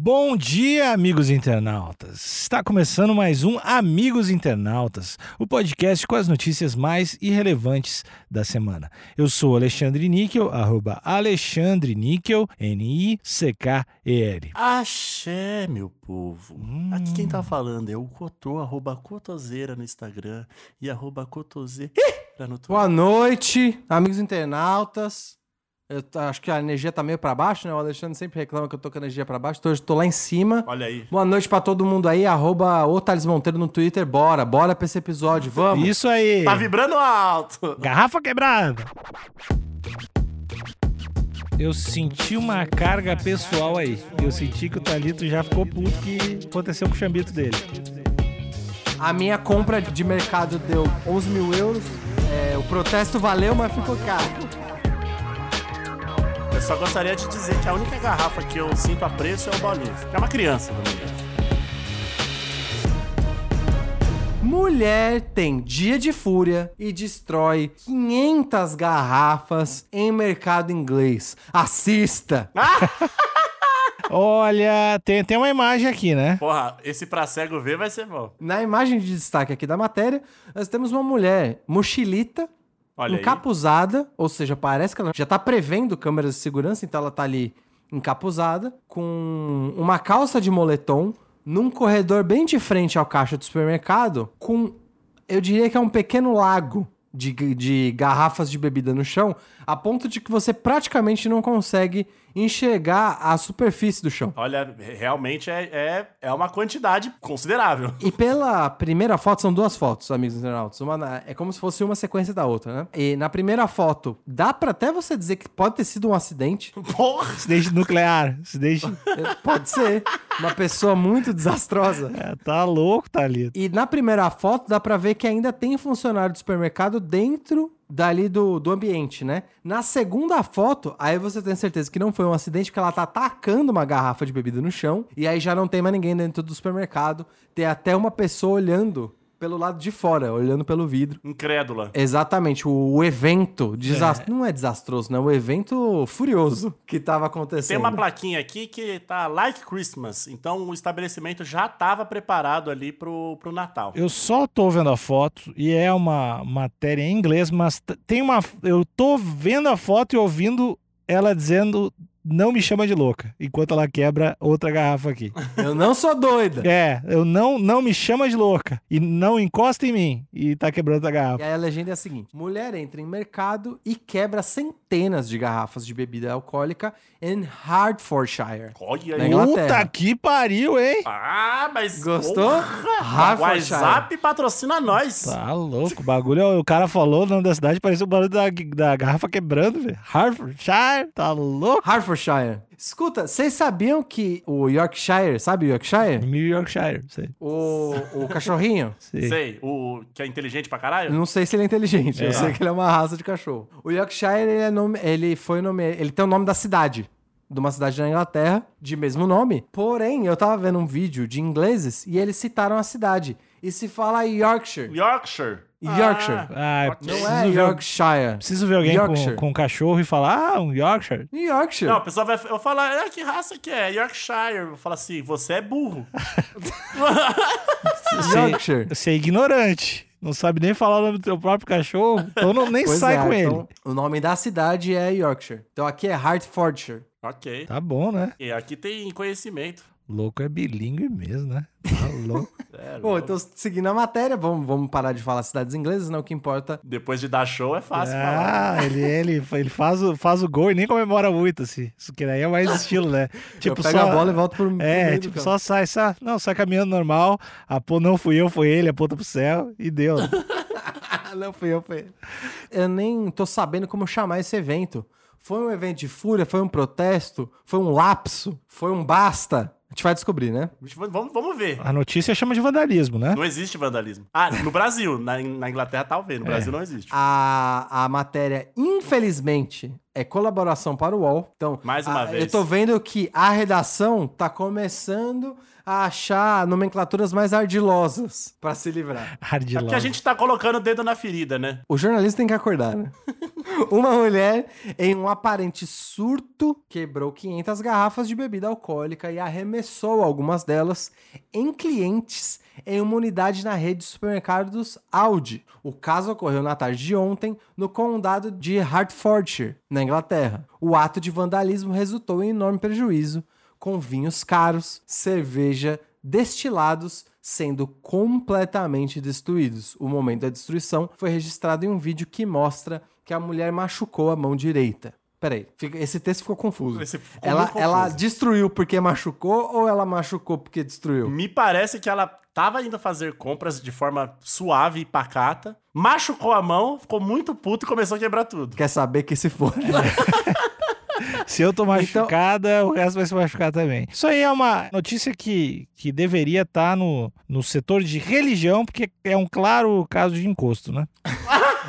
Bom dia, amigos internautas! Está começando mais um Amigos Internautas, o podcast com as notícias mais irrelevantes da semana. Eu sou Alexandre Níquel, arroba Alexandre Níquel, N-I-C-K-E-L. Axé, meu povo. Hum. Aqui quem tá falando é o Cotô, arroba Cotoseira no Instagram e arroba Cotoseira no Twitter. Boa noite, amigos internautas. Eu acho que a energia tá meio pra baixo, né? O Alexandre sempre reclama que eu tô com a energia pra baixo, então hoje eu tô lá em cima. Olha aí. Boa noite pra todo mundo aí, arroba o Thales Monteiro no Twitter. Bora, bora pra esse episódio, vamos. Isso aí! Tá vibrando alto. Garrafa quebrada! Eu senti uma carga pessoal aí. Eu senti que o Thalito já ficou puto que aconteceu com o chambito dele. A minha compra de mercado deu 11 mil euros. É, o protesto valeu, mas ficou caro. Só gostaria de dizer que a única garrafa que eu sinto apreço é o bolinho. É uma criança, na verdade. Mulher tem dia de fúria e destrói 500 garrafas em mercado inglês. Assista! Olha, tem, tem uma imagem aqui, né? Porra, esse pra cego ver vai ser bom. Na imagem de destaque aqui da matéria, nós temos uma mulher mochilita, Olha aí. encapuzada, ou seja, parece que ela já tá prevendo câmeras de segurança, então ela tá ali encapuzada, com uma calça de moletom, num corredor bem de frente ao caixa do supermercado, com, eu diria que é um pequeno lago de, de garrafas de bebida no chão, a ponto de que você praticamente não consegue enxergar a superfície do chão. Olha, realmente é, é, é uma quantidade considerável. E pela primeira foto, são duas fotos, amigos internautas. Uma na- é como se fosse uma sequência da outra, né? E na primeira foto, dá pra até você dizer que pode ter sido um acidente. Porra! Acidente nuclear. Acidente. É, pode ser. Uma pessoa muito desastrosa. É, tá louco, Thalito. E na primeira foto, dá pra ver que ainda tem funcionário do supermercado dentro dali do, do ambiente, né? Na segunda foto, aí você tem certeza que não foi um acidente, porque ela tá atacando uma garrafa de bebida no chão, e aí já não tem mais ninguém dentro do supermercado. Tem até uma pessoa olhando pelo lado de fora, olhando pelo vidro. Incrédula. Exatamente, o, o evento desastroso. Não é desastroso, né? O evento furioso que tava acontecendo. Tem uma plaquinha aqui que tá like Christmas. Então o estabelecimento já tava preparado ali pro, pro Natal. Eu só tô vendo a foto e é uma matéria em inglês, mas tem uma. Eu tô vendo a foto e ouvindo ela dizendo. Não me chama de louca, enquanto ela quebra outra garrafa aqui. Eu não sou doida. É, eu não, não me chama de louca e não encosta em mim e tá quebrando a E garrafa. aí a legenda é a seguinte: mulher entra em mercado e quebra centenas de garrafas de bebida alcoólica em Hertfordshire. Olha aí. Puta que pariu, hein? Ah, mas. Gostou? Porra, o WhatsApp patrocina nós. Tá louco, o bagulho. O cara falou o nome da cidade, parecia o barulho da, da garrafa quebrando, velho. Hertfordshire, tá louco? Hertfordshire. Escuta, vocês sabiam que o Yorkshire, sabe o Yorkshire? New Yorkshire, sei. O, o cachorrinho? sei. Sei, o que é inteligente pra caralho? Não sei se ele é inteligente, eu sei que ele é uma raça de cachorro. O Yorkshire, ele, é nome, ele foi nome, ele tem o nome da cidade, de uma cidade na Inglaterra, de mesmo nome. Porém, eu tava vendo um vídeo de ingleses e eles citaram a cidade. E se fala Yorkshire. Yorkshire. Yorkshire. Ah, Ok. Não preciso é ver- Yorkshire. Preciso ver alguém com, Yorkshire. com um cachorro e falar, ah, um Yorkshire. Yorkshire. Não, a pessoa vai eu vou falar, ah, que raça que é? Yorkshire. Eu vou falar assim, você é burro. Yorkshire. Você é ignorante. Não sabe nem falar o nome do teu próprio cachorro, então não, nem Pois sai é, com ele. então, O nome da cidade é Yorkshire. Então aqui é Hertfordshire. ok. Tá bom, né? E aqui tem conhecimento. Louco é bilíngue mesmo, né? Tá louco. É, Bom, então seguindo a matéria, vamos, vamos parar de falar cidades inglesas, né? O que importa Depois de dar show é fácil falar. ah, ele, ele, ele faz, o, faz o gol e nem comemora muito, assim. Isso que daí é mais estilo, né? eu pego a bola e volto pro, É, meio do tipo, campo. só sai, só, não, sai caminhando normal, a pô, não fui eu, foi ele, aponta pro céu e deu. Ah, não fui eu, foi ele. Eu nem tô sabendo como chamar esse evento. Foi um evento de fúria? Foi um protesto? Foi um lapso? Foi um basta? A gente vai descobrir, né? Vamos, vamos ver. A notícia chama de vandalismo, né? Não existe vandalismo. Ah, no Brasil. Na, na Inglaterra talvez. No Brasil não existe. A, a matéria, infelizmente, é colaboração para o UOL. Então, Mais uma a- vez. Eu tô vendo que a redação tá começando a achar nomenclaturas mais ardilosas para se livrar. É Ardilosa. porque a gente tá colocando o dedo na ferida, né? O jornalista tem que acordar, né? Uma mulher, em um aparente surto, quebrou 500 garrafas de bebida alcoólica e arremessou algumas delas em clientes em uma unidade na rede de supermercados Aldi. O caso ocorreu na tarde de ontem no condado de Hertfordshire, na Inglaterra. O ato de vandalismo resultou em enorme prejuízo, com vinhos caros, cerveja, destilados sendo completamente destruídos. O momento da destruição foi registrado em um vídeo que mostra que a mulher machucou a mão direita. Peraí, esse texto ficou confuso. Ficou ela, confuso. ela destruiu porque machucou ou ela machucou porque destruiu? Me parece que ela tava indo fazer compras de forma suave e pacata, machucou a mão, ficou muito puto e começou a quebrar tudo. Quer saber que se for. Se eu tô Então- machucada, o resto vai se machucar também. Isso aí é uma notícia que, que deveria estar no, no setor de religião, porque é um claro caso de encosto, né?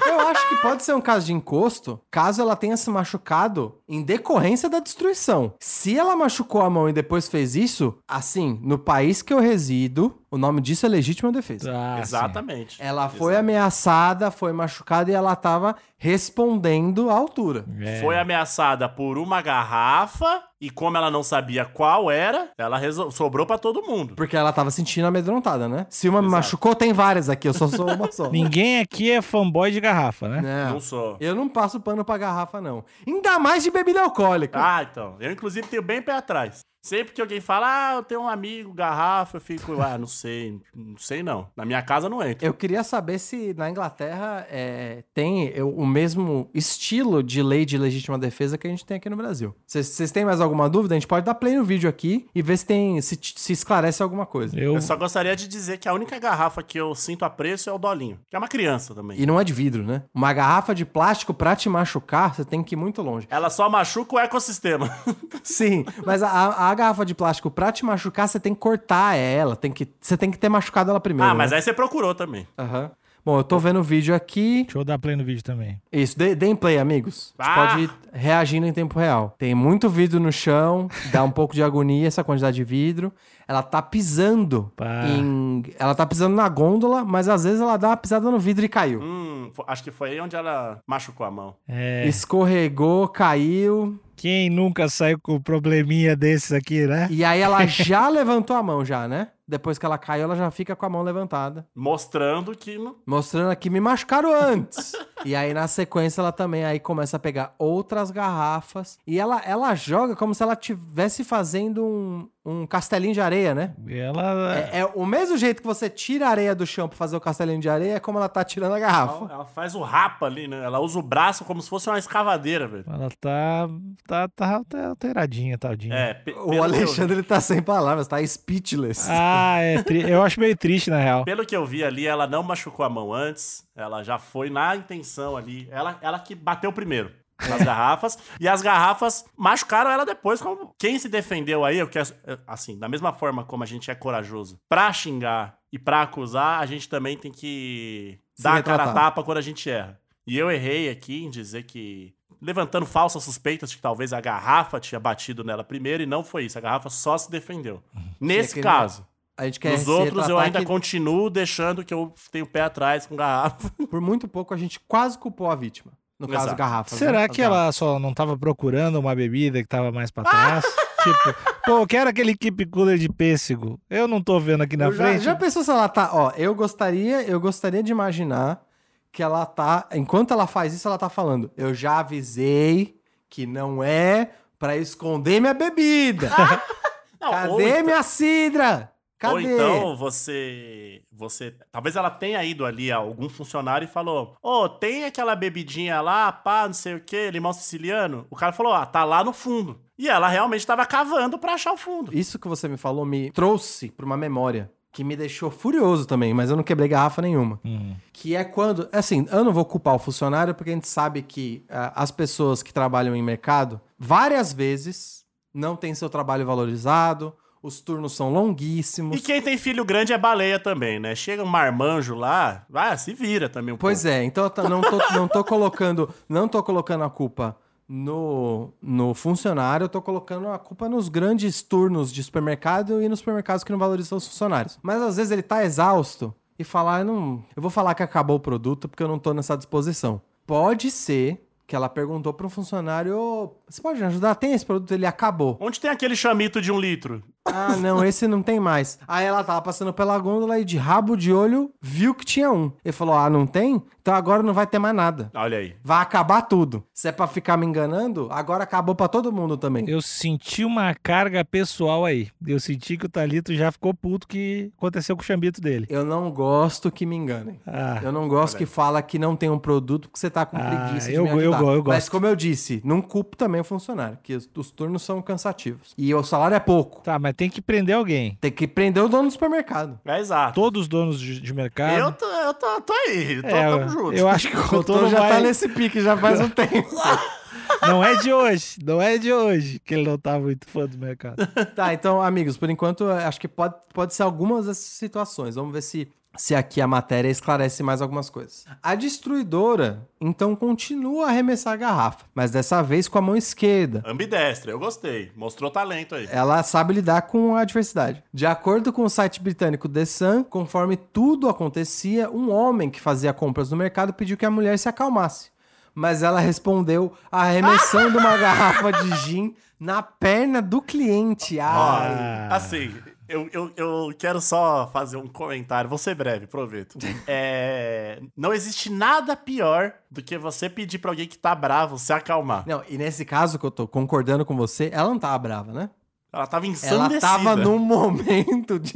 Eu acho que pode ser um caso de encosto, caso ela tenha se machucado em decorrência da destruição. Se ela machucou a mão e depois fez isso, assim, no país que eu resido, o nome disso é legítima defesa. Ah, sim. Exatamente. Ela foi Exato. ameaçada, foi machucada e ela tava respondendo à altura. É. Foi ameaçada por uma garrafa e como ela não sabia qual era, ela resol- sobrou pra todo mundo. Porque ela tava sentindo amedrontada, né? Se uma me Exato. machucou, tem várias aqui, eu só sou uma só. Ninguém aqui é fanboy de garrafa, né? Não. Não sou. Eu não passo pano pra garrafa, não. Ainda mais de bebida alcoólica. Ah, então. Eu, inclusive, tenho bem pé atrás. Sempre que alguém fala, ah, eu tenho um amigo, garrafa, eu fico, ah, não sei, não sei não. Na minha casa não entra. Eu queria saber se na Inglaterra é, tem eu- o mesmo estilo de lei de legítima defesa que a gente tem aqui no Brasil. Vocês têm mais alguma dúvida? A gente pode dar play no vídeo aqui e ver se tem se, se esclarece alguma coisa. Eu, Eu só gostaria de dizer que a única garrafa que eu sinto apreço é o Dolinho, que é uma criança também. E não é de vidro, né? Uma garrafa de plástico pra te machucar, você tem que ir muito longe. Ela só machuca o ecossistema. Sim, mas a, a- a garrafa de plástico pra te machucar, você tem que cortar ela, tem que, você tem que ter machucado ela primeiro. ah, mas né? aí você procurou também. Aham. Bom, eu tô vendo o vídeo aqui. Deixa eu dar play no vídeo também. Isso, dê- deem play, amigos. A gente Ah! pode ir reagindo em tempo real. Tem muito vidro no chão, dá um pouco de agonia essa quantidade de vidro. Ela tá pisando Pá. em. Ela tá pisando na gôndola, mas às vezes ela dá uma pisada no vidro e caiu. Hum, acho que foi aí onde ela machucou a mão. É, Escorregou, caiu. Quem nunca saiu com probleminha desses aqui, né? E aí ela já levantou a mão, já, né? Depois que ela caiu, ela já fica com a mão levantada. Mostrando que não... Mostrando aqui, me machucaram antes. e aí, na sequência, ela também aí começa a pegar outras garrafas. E ela, ela joga como se ela estivesse fazendo um, um castelinho de areia, né? Ela. É, é o mesmo jeito que você tira a areia do chão pra fazer o castelinho de areia, é como ela tá tirando a garrafa. Ela faz o rapa ali, né? Ela usa o braço como se fosse uma escavadeira, velho. Ela tá, tá, tá, alteradinha, tadinha. É, O Alexandre ele tá sem palavras, tá speechless. Ah, é tri- eu acho meio triste, na real. Pelo que eu vi ali, ela não machucou a mão antes. Ela já foi na intenção ali. Ela, ela que bateu primeiro nas garrafas. E as garrafas machucaram ela depois. Como quem se defendeu aí, eu quero, assim, da mesma forma como a gente é corajoso pra xingar e pra acusar, a gente também tem que Se dar a cara a retratar. tapa quando a gente erra. E eu errei aqui em dizer que. Levantando falsas suspeitas de que talvez a garrafa tinha batido nela primeiro, e não foi isso. A garrafa só se defendeu. Nesse que- caso. A gente quer Nos se outros, eu ainda que continuo deixando que eu tenho o pé atrás com garrafa. por muito pouco a gente quase culpou a vítima. No caso, Exato. garrafas. Será né? que garrafas. ela só não tava procurando uma bebida que tava mais pra trás? tipo, pô, eu quero aquele keep cooler de pêssego. Eu não tô vendo aqui na Eu frente. já pensou se ela tá. Ó, eu gostaria, eu gostaria de imaginar que ela tá. Enquanto ela faz isso, ela tá falando. Eu já avisei que não é pra esconder minha bebida. Não, Cadê ou, então- minha cidra? Cadê? ou então você. Você. Talvez ela tenha ido ali a algum funcionário e falou: Ô, tem aquela bebidinha lá, pá, não sei o quê, limão siciliano. O cara falou: Ah, tá lá no fundo. E ela realmente tava cavando pra achar o fundo. Isso que você me falou me trouxe pra uma memória que me deixou furioso também, mas eu não quebrei garrafa nenhuma. Hum. Que é quando. Assim, eu não vou culpar o funcionário, porque a gente sabe que ah, as pessoas que trabalham em mercado, várias vezes, não têm seu trabalho valorizado, os turnos são longuíssimos. E quem tem filho grande é baleia também, né? Chega um marmanjo lá, vai, se vira também um Pois é, então não tô, não tô colocando, não tô colocando a culpa no, no funcionário, eu tô colocando a culpa nos grandes turnos de supermercado e nos supermercados que não valorizam os funcionários. Mas às vezes ele tá exausto e falar, eu não. Eu vou falar que acabou o produto porque eu não tô nessa disposição. Pode ser que ela perguntou para um funcionário: "Ô, você pode me ajudar? Tem esse produto? Ele acabou. Onde tem aquele chamito de um litro? Ah, não, esse não tem mais. Aí ela tava passando pela gôndola e de rabo de olho viu que tinha um. Ele falou: Ah, não tem? Então agora não vai ter mais nada. Olha aí. Vai acabar tudo. Se é pra ficar me enganando, agora acabou pra todo mundo também. Eu senti uma carga pessoal aí. Eu senti que o Thalito já ficou puto que aconteceu com o chambito dele. Eu não gosto que me enganem. Ah, Eu não gosto que fala que não tem um produto porque você tá com Ah, preguiça de eu me eu eu Mas gosto. como eu disse, não culpo também o funcionário, que os, os turnos são cansativos. E o salário é pouco. tá, mas tem que prender alguém. Tem que prender o dono do supermercado. É exato. Todos os donos de, de mercado. Eu tô, eu tô, tô aí. Tô, É, tamo junto. eu acho que o Cotô já vai... tá nesse pique já faz um tempo. Não é de hoje, não é de hoje que ele não tá muito fã do mercado. tá, então, amigos, por enquanto, acho que pode, pode ser algumas dessas situações. Vamos ver se, se aqui a matéria esclarece mais algumas coisas. A destruidora, então, continua a arremessar a garrafa, mas dessa vez com a mão esquerda. Ambidestra, eu gostei. Mostrou talento aí. Ela sabe lidar com a adversidade. De acordo com o site britânico The Sun, conforme tudo acontecia, um homem que fazia compras no mercado pediu que a mulher se acalmasse. Mas ela respondeu arremessando uma garrafa de gin na perna do cliente. Ai. assim, eu, eu, eu quero só fazer um comentário, vou ser breve, proveito. É, não existe nada pior do que você pedir pra alguém que tá bravo se acalmar. Não, e nesse caso que eu tô concordando com você, ela não tava brava, né? Ela tava Ela ensandecida. tava num momento de,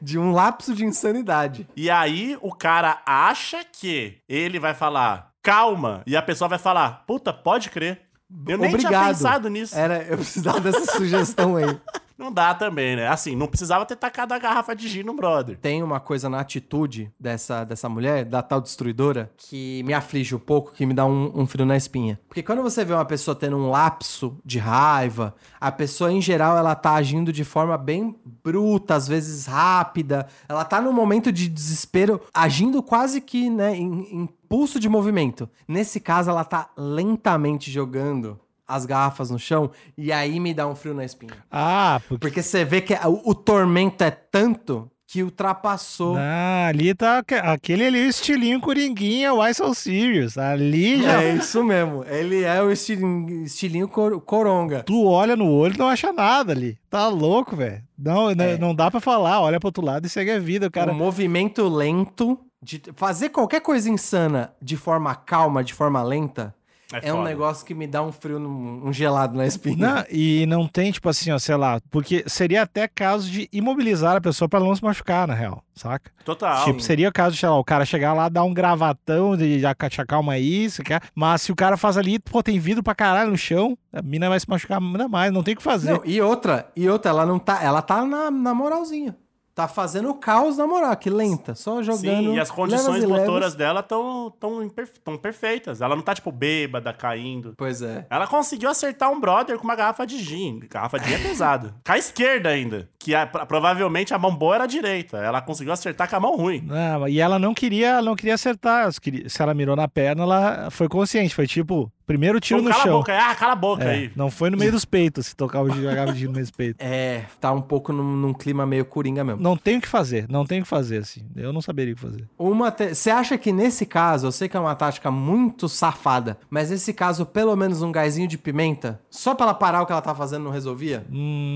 de um lapso de insanidade. E aí o cara acha que ele vai falar, calma, e a pessoa vai falar, puta, pode crer. Eu nem tinha Obrigado. pensado nisso. Era, eu precisava dessa sugestão aí. Não dá também, né? Assim, não precisava ter tacado a garrafa de gin no brother. Tem uma coisa na atitude dessa, dessa mulher, da tal destruidora, que me aflige um pouco, que me dá um, um frio na espinha. Porque quando você vê uma pessoa tendo um lapso de raiva, a pessoa, em geral, ela tá agindo de forma bem bruta, às vezes rápida. Ela tá num momento de desespero, agindo quase que, né, em, em impulso de movimento. Nesse caso, ela tá lentamente jogando as garrafas no chão, e aí me dá um frio na espinha. Ah, porque. Porque você vê que o, o tormento é tanto que ultrapassou. Ah, ali tá aque- aquele ali, o estilinho coringuinha, Why So Serious. Ali já. É isso mesmo. Ele é o estilinho, estilinho cor- coronga. Tu olha no olho e não acha nada ali. Tá louco, velho. Não, É. não dá pra falar. Olha pro outro lado e segue a vida. O cara. Um movimento lento. De fazer qualquer coisa insana de forma calma, de forma lenta, É, é, um negócio que me dá um frio, num- um gelado na espinha. Não, e não tem, tipo assim, ó, sei lá, porque seria até caso de imobilizar a pessoa pra ela não se machucar, na real, saca? Total. tipo, seria caso, sei lá, o cara chegar lá, dar um gravatão de já te acalma aí, isso, quer. Mas se o cara faz ali, pô, tem vidro pra caralho no chão, a mina vai se machucar ainda mais, não tem o que fazer. Não, e outra, e outra, ela não tá. Ela tá na, na moralzinha. Tá fazendo caos na moral, que lenta. Só jogando. Sim, e as condições e motoras dela estão tão, tão perfeitas. Ela não tá, tipo, bêbada, caindo. Pois é. Ela conseguiu acertar um brother com uma garrafa de gin. Garrafa de gin é pesada. Com a esquerda ainda. Que a- pro- provavelmente a mão boa era a direita. Ela conseguiu acertar com a mão ruim. Não, e ela não queria, não queria acertar. Se ela mirou na perna, ela foi consciente. Foi tipo, primeiro tiro Então, no cala a chão. boca aí. Ah, cala a boca É, aí. não foi no meio dos peitos, se tocar o giro, no meio dos peitos. É, tá um pouco num, num clima meio coringa mesmo. Não tem o que fazer, não tem o que fazer, assim. Eu não saberia o que fazer. Uma te- Você acha que nesse caso, eu sei que é uma tática muito safada, mas nesse caso, pelo menos um gásinho de pimenta, só pra ela parar o que ela tá fazendo não resolvia?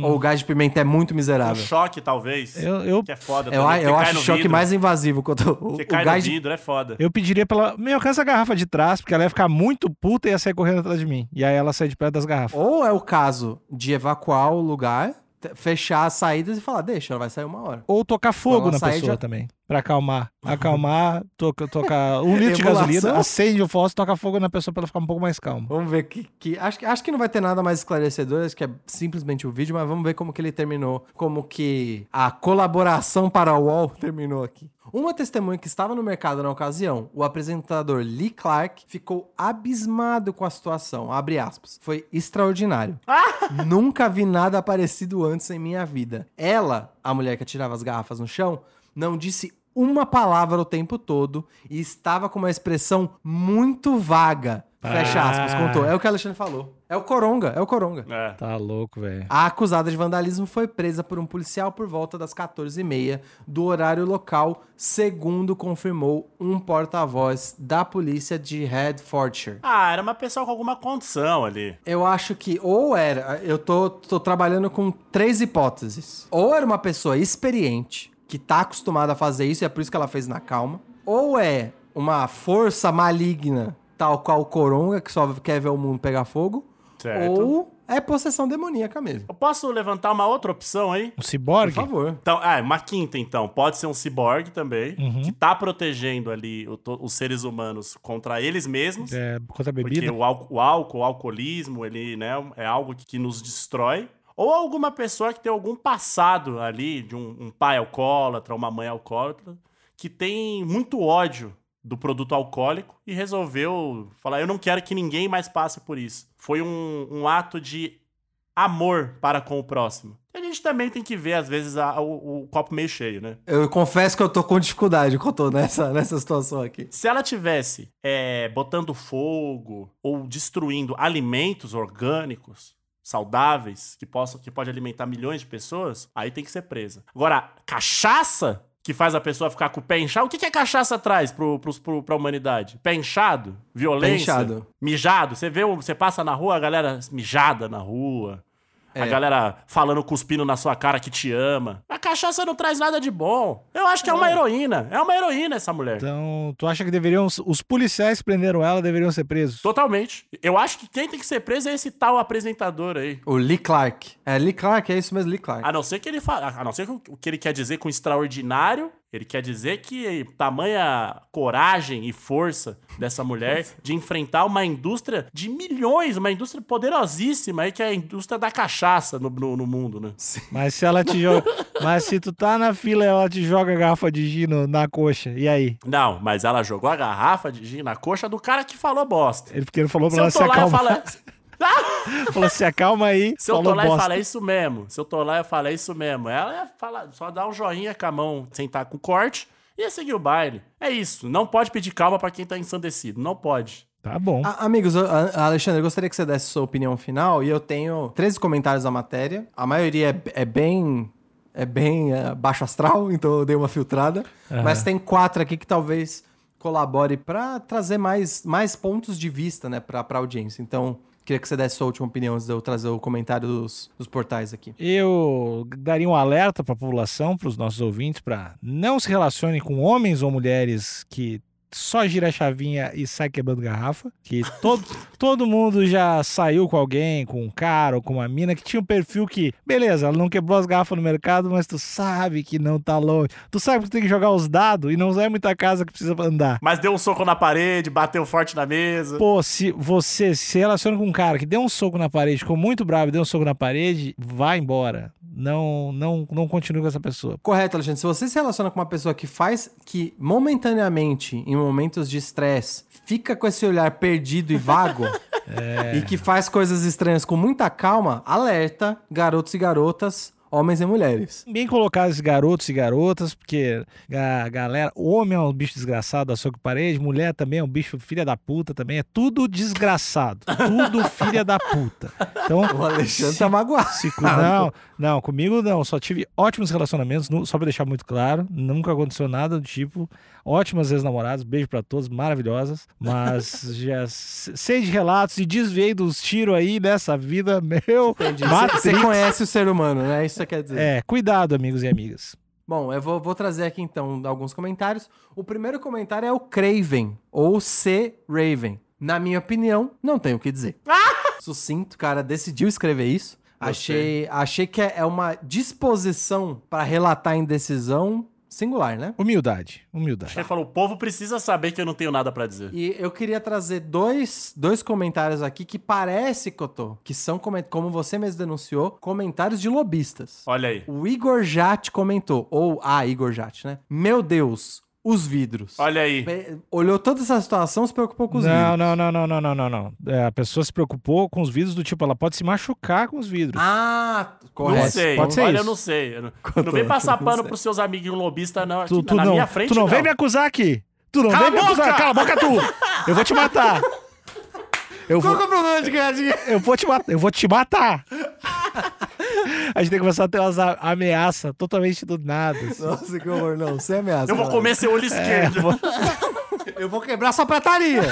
Ou o gás de pimenta é muito Um miserável? choque, talvez. Eu, eu, Que é foda Eu, também. eu cai acho o choque vidro. mais invasivo quanto o, Que o cai gás no de vidro, é foda. eu pediria pra ela. Meu, alcança a garrafa de trás, porque ela ia ficar muito puta e ia sair correndo atrás de mim. E aí ela sai de perto das garrafas. Ou é o caso de evacuar o lugar, fechar as saídas e falar, deixa, ela vai sair uma hora. Ou tocar fogo na pessoa já- também. Pra acalmar. Acalmar, toca, toca um litro de gasolina, acende o fósforo, toca fogo na pessoa pra ela ficar um pouco mais calma. Vamos ver que. que acho, que- acho que não vai ter nada mais esclarecedor, acho que é simplesmente o vídeo, mas vamos ver como que ele terminou. Como que a colaboração para o UOL terminou aqui. Uma testemunha que estava no mercado na ocasião, o apresentador Lee Clark, ficou abismado com a situação. Abre aspas. Foi extraordinário. Nunca vi nada parecido antes em minha vida. Ela, a mulher que atirava as garrafas no chão, não disse uma palavra o tempo todo e estava com uma expressão muito vaga. Fecha Ah. aspas, contou. É o que o Alexandre falou. É o Coronga, é o Coronga. É. Tá louco, velho. A acusada de vandalismo foi presa por um policial por volta das 14h30 do horário local, segundo confirmou um porta-voz da polícia de Hertfordshire. Ah, era uma pessoa com alguma condição ali. Eu acho que ou era, eu tô, tô trabalhando com três hipóteses. Ou era uma pessoa experiente, que tá acostumada a fazer isso e é por isso que ela fez na calma. Ou é uma força maligna, tal qual o Coronga, que só quer ver o mundo pegar fogo. Certo. Ou é possessão demoníaca mesmo. Eu posso levantar uma outra opção aí? Um Por ciborgue? favor. Então, ah, uma quinta, então. Pode ser um ciborgue também, Uhum. que tá protegendo ali o os seres humanos contra eles mesmos. É, contra a Porque bebida. o, ál- o álcool, o alcoolismo, ele, né, é algo que, que nos destrói. Ou alguma pessoa que tem algum passado ali, de um, um pai alcoólatra, uma mãe alcoólatra, que tem muito ódio do produto alcoólico e resolveu falar: eu não quero que ninguém mais passe por isso. Foi um, um ato de amor para com o próximo. A gente também tem que ver, às vezes, a- o, o copo meio cheio, né? Eu confesso que eu tô com dificuldade que eu tô nessa, nessa situação aqui. Se ela tivesse é, botando fogo ou destruindo alimentos orgânicos saudáveis que possam que pode alimentar milhões de pessoas, aí tem que ser presa. Agora, cachaça que faz a pessoa ficar com o pé inchado, o que, que a cachaça traz pro, pros- pro, pra humanidade? Pé inchado? Violência? inchado. Mijado? Você vê, você passa na rua, a galera mijada na rua. A É. galera falando, cuspindo na sua cara que te ama. A cachaça não traz nada de bom. Eu acho que é uma heroína. É uma heroína essa mulher. Então, tu acha que deveriam. Os policiais que prenderam ela deveriam ser presos? Totalmente. Eu acho que quem tem que ser preso é esse tal apresentador aí. O Lee Clark. É, Lee Clark, é isso mesmo, Lee Clark. A não ser que ele fala, a não ser que o que ele quer dizer com extraordinário, ele quer dizer que tamanha coragem e força dessa mulher de enfrentar uma indústria de milhões, uma indústria poderosíssima aí que é a indústria da cachaça no, no, no mundo, né? Mas se ela te joga. Mas se tu tá na fila ela te joga a garrafa de gino na coxa, e aí? Não, mas ela jogou a garrafa de gin na coxa do cara que falou bosta. Ele, porque ele falou Se pra ela eu se lá, eu acalmar. falo... Ah! Falou, se acalma aí. Se eu tô lá e bosta. falei isso mesmo. Se eu tô lá e falei isso mesmo. Ela ia falar, só dar um joinha com a mão, sentar com corte e ia seguir o baile. É isso. Não pode pedir calma pra quem tá ensandecido. Não pode. Tá bom. A- amigos, eu- a- Alexandre, eu gostaria que você desse sua opinião final e eu tenho 13 comentários da matéria. A maioria é, é bem. É bem é, baixo astral, então eu dei uma filtrada. Mas tem quatro aqui que talvez colabore pra trazer mais, mais pontos de vista, né, pra, pra audiência. Então, queria que você desse sua última opinião antes de eu trazer o comentário dos, dos portais aqui. Eu daria um alerta para a população, para os nossos ouvintes, para não se relacione com homens ou mulheres que só gira a chavinha e sai quebrando garrafa. Que todo, todo mundo já saiu com alguém, com um cara ou com uma mina que tinha um perfil que, beleza, ela não quebrou as garrafas no mercado, mas tu sabe que não tá longe. Tu sabe que tu tem que jogar os dados e não é muita casa que precisa andar. Mas deu um soco na parede, bateu forte na mesa. Pô, se você se relaciona com um cara que deu um soco na parede, ficou muito bravo e deu um soco na parede, vai embora. Não, não, não continue com essa pessoa. Correto, Alexandre. Se você se relaciona com uma pessoa que faz, que momentaneamente, em momentos de estresse, fica com esse olhar perdido e vago, e que faz coisas estranhas com muita calma, alerta, garotos e garotas, homens e mulheres. Bem colocar esses garotos e garotas, porque a galera, homem é um bicho desgraçado soco parede, mulher também é um bicho filha da puta também, é tudo desgraçado, tudo filha da puta. Então, O Alexandre tá magoado. se não, não, comigo não, só tive ótimos relacionamentos, só pra deixar muito claro, nunca aconteceu nada do tipo, ótimas ex-namoradas, beijo pra todos, maravilhosas, mas já sei de relatos e desviei dos tiros aí nessa vida, meu, Você conhece o ser humano, né? Isso você quer dizer. É, cuidado, amigos e amigas. Bom, eu vou, vou trazer aqui então alguns comentários. O primeiro comentário é o Craven, ou C. Raven. Na minha opinião, não tenho o que dizer. Sucinto, cara, decidiu escrever isso. Achei, achei que é uma disposição para relatar indecisão singular, né? Humildade, humildade. Ele falou: o povo precisa saber que eu não tenho nada pra dizer. E eu queria trazer dois, dois comentários aqui que parece, Cotô, que são, como você mesmo denunciou, comentários de lobistas. Olha aí. O Igor Jat comentou, ou a Igor Jat, né? Meu Deus, os vidros. Olha aí. Olhou toda essa situação, se preocupou com os Não, vidros. não, não, não, não, não, não, não. É, a pessoa se preocupou com os vidros do tipo, ela pode se machucar com os vidros. Ah, Não correto. sei. pode ser Olha, isso. eu não sei. Eu não, não vem passar não pano sei. pros seus amiguinhos lobistas, não. Aqui, tu, tu na não, minha frente, tu não, vem me acusar aqui. Tu não Cala vem me acusar. Cala a boca tu. Eu vou te matar. Eu Qual vou, que é o problema de ganhar dinheiro? eu vou te matar. Eu vou te matar. A gente tem que começar a ter umas ameaças totalmente do nada. assim. Nossa, que horror, não. Sem ameaça. Eu vou galera. comer seu olho É, esquerdo. vou- Eu vou quebrar sua prataria.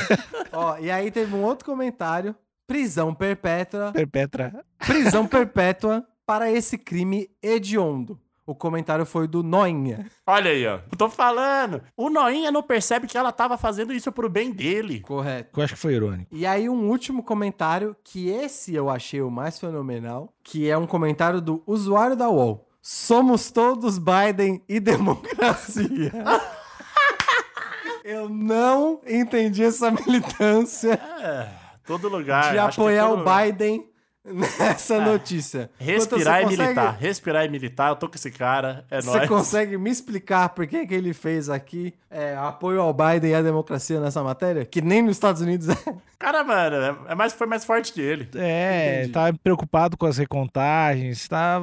Ó, e aí teve um outro comentário. Prisão perpétua. Perpetra. Prisão perpétua para esse crime hediondo. O comentário foi do Noinha. Olha aí, ó. Eu tô falando. O Noinha não percebe que ela tava fazendo isso pro bem dele. Correto. Eu acho que foi irônico. E aí um último comentário, que esse eu achei o mais fenomenal, que é um comentário do usuário da UOL. Somos todos Biden e democracia. eu não entendi essa militância Todo lugar. de apoiar todo o lugar. Biden nessa notícia. Respirar e consegue- militar. Respirar e militar. Eu tô com esse cara. É Você nóis. consegue me explicar por que, que ele fez aqui é, apoio ao Biden e à democracia nessa matéria? Que nem nos Estados Unidos é. Cara, mano, é- é mais, foi mais forte que ele. É, Entendi. tá preocupado com as recontagens, tá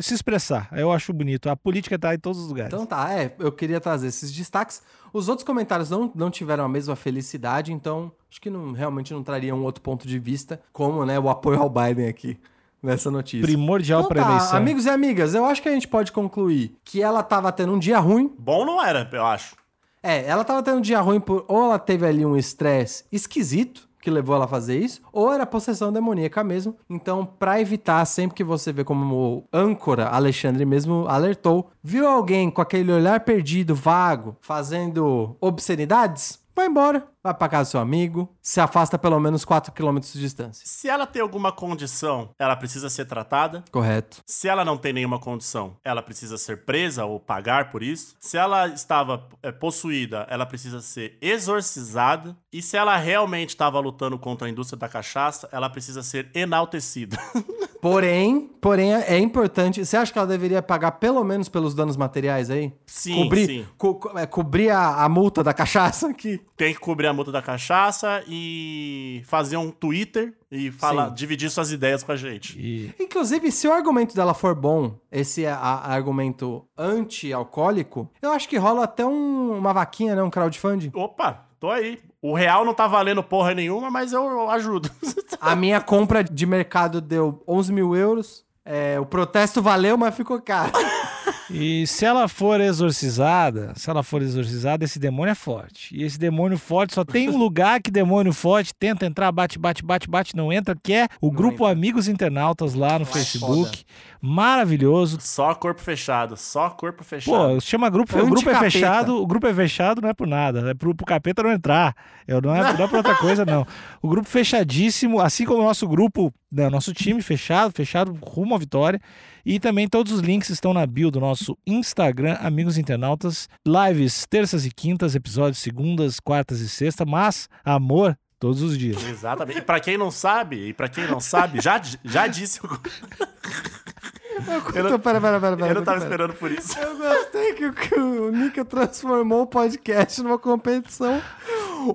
se expressar. Eu acho bonito. A política tá em todos os lugares. Então tá, é, eu queria trazer esses destaques. Os outros comentários não, não tiveram a mesma felicidade, então acho que não, realmente não traria um outro ponto de vista, como né, o apoio ao Biden aqui nessa notícia. Primordial Então pra tá, eleição. amigos e amigas, eu acho que a gente pode concluir que ela tava tendo um dia ruim. Bom não era, eu acho. É, ela tava tendo um dia ruim por ou ela teve ali um estresse esquisito que levou ela a fazer isso, ou era possessão demoníaca mesmo. Então, pra evitar, sempre que você vê como âncora, Alexandre mesmo alertou, viu alguém com aquele olhar perdido, vago, fazendo obscenidades, vai embora, vai pra casa do seu amigo, se afasta pelo menos 4 km de distância. Se ela tem alguma condição, ela precisa ser tratada. Correto. Se ela não tem nenhuma condição, ela precisa ser presa ou pagar por isso. Se ela estava é, possuída, ela precisa ser exorcizada. E se ela realmente estava lutando contra a indústria da cachaça, ela precisa ser enaltecida. Porém, porém é importante. Você acha que ela deveria pagar pelo menos pelos danos materiais aí? Sim, cobrir, sim. co- co- é, cobrir a, a multa da cachaça aqui. Tem que cobrir a multa da cachaça e fazer um Twitter e falar, Sim. dividir suas ideias com a gente. E Inclusive, se o argumento dela for bom, esse é a- a- argumento anti-alcoólico, eu acho que rola até um- uma vaquinha, né? Um crowdfunding. Opa, tô aí. O real não tá valendo porra nenhuma, mas eu, eu ajudo. A minha compra de mercado deu 11 mil euros. É, o protesto valeu, mas ficou caro. E se ela for exorcizada, se ela for exorcizada, esse demônio é forte. E esse demônio forte só tem um lugar que demônio forte tenta entrar, bate, bate, bate, bate, não entra, que é o grupo Amigos Internautas lá no é Facebook. Maravilhoso. Só corpo fechado, só corpo Pô, fechado. chama grupo, o grupo é fechado, o grupo é fechado não é por nada, é pro, pro capeta não entrar. Eu não é, não é por outra coisa não. O grupo fechadíssimo, assim como o nosso grupo, né, nosso time fechado, fechado rumo à vitória. E também todos os links estão na bio do nosso Instagram, Amigos Internautas. Lives terças e quintas, episódios segundas, quartas e sexta, mas amor todos os dias. Exatamente. E pra quem não sabe, e pra quem não sabe, já, já disse. o- Eu não- pera, pera, pera, pera. Eu não tava pera. esperando por isso. Eu gostei que, o- que o Nika transformou o podcast numa competição.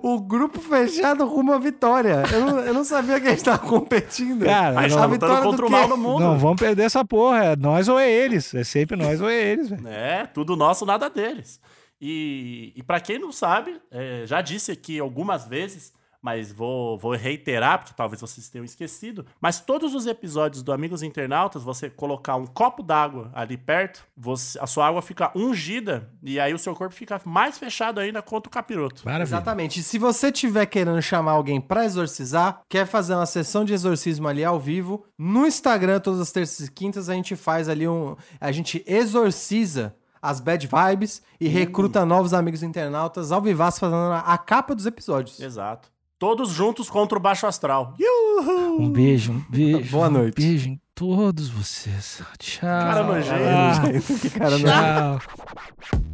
O grupo fechado rumo à vitória. Eu não, eu não sabia que a gente tava competindo. Cara, A gente tá vitória do contra o mal no mundo. Não vamos perder essa porra, é nós ou é eles. É sempre nós ou é eles, velho. É, tudo nosso, nada deles. E, e para quem não sabe, é, já disse aqui algumas vezes, mas vou, vou reiterar, porque talvez vocês tenham esquecido. Mas todos os episódios do Amigos Internautas, você colocar um copo d'água ali perto, você- a sua água fica ungida e aí o seu corpo fica mais fechado ainda contra o capiroto. Maravilha. Exatamente. E se você tiver querendo chamar alguém pra exorcizar, quer fazer uma sessão de exorcismo ali ao vivo, no Instagram, todas as terças e quintas, a gente faz ali um. A gente exorciza as bad vibes e recruta novos amigos internautas ao vivaço fazendo a, a capa dos episódios. Exato. Todos juntos contra o baixo astral. Yuhu! Um beijo, um beijo. Boa noite. Um beijo em todos vocês. Tchau. Cara nojento. Que cara não- tchau.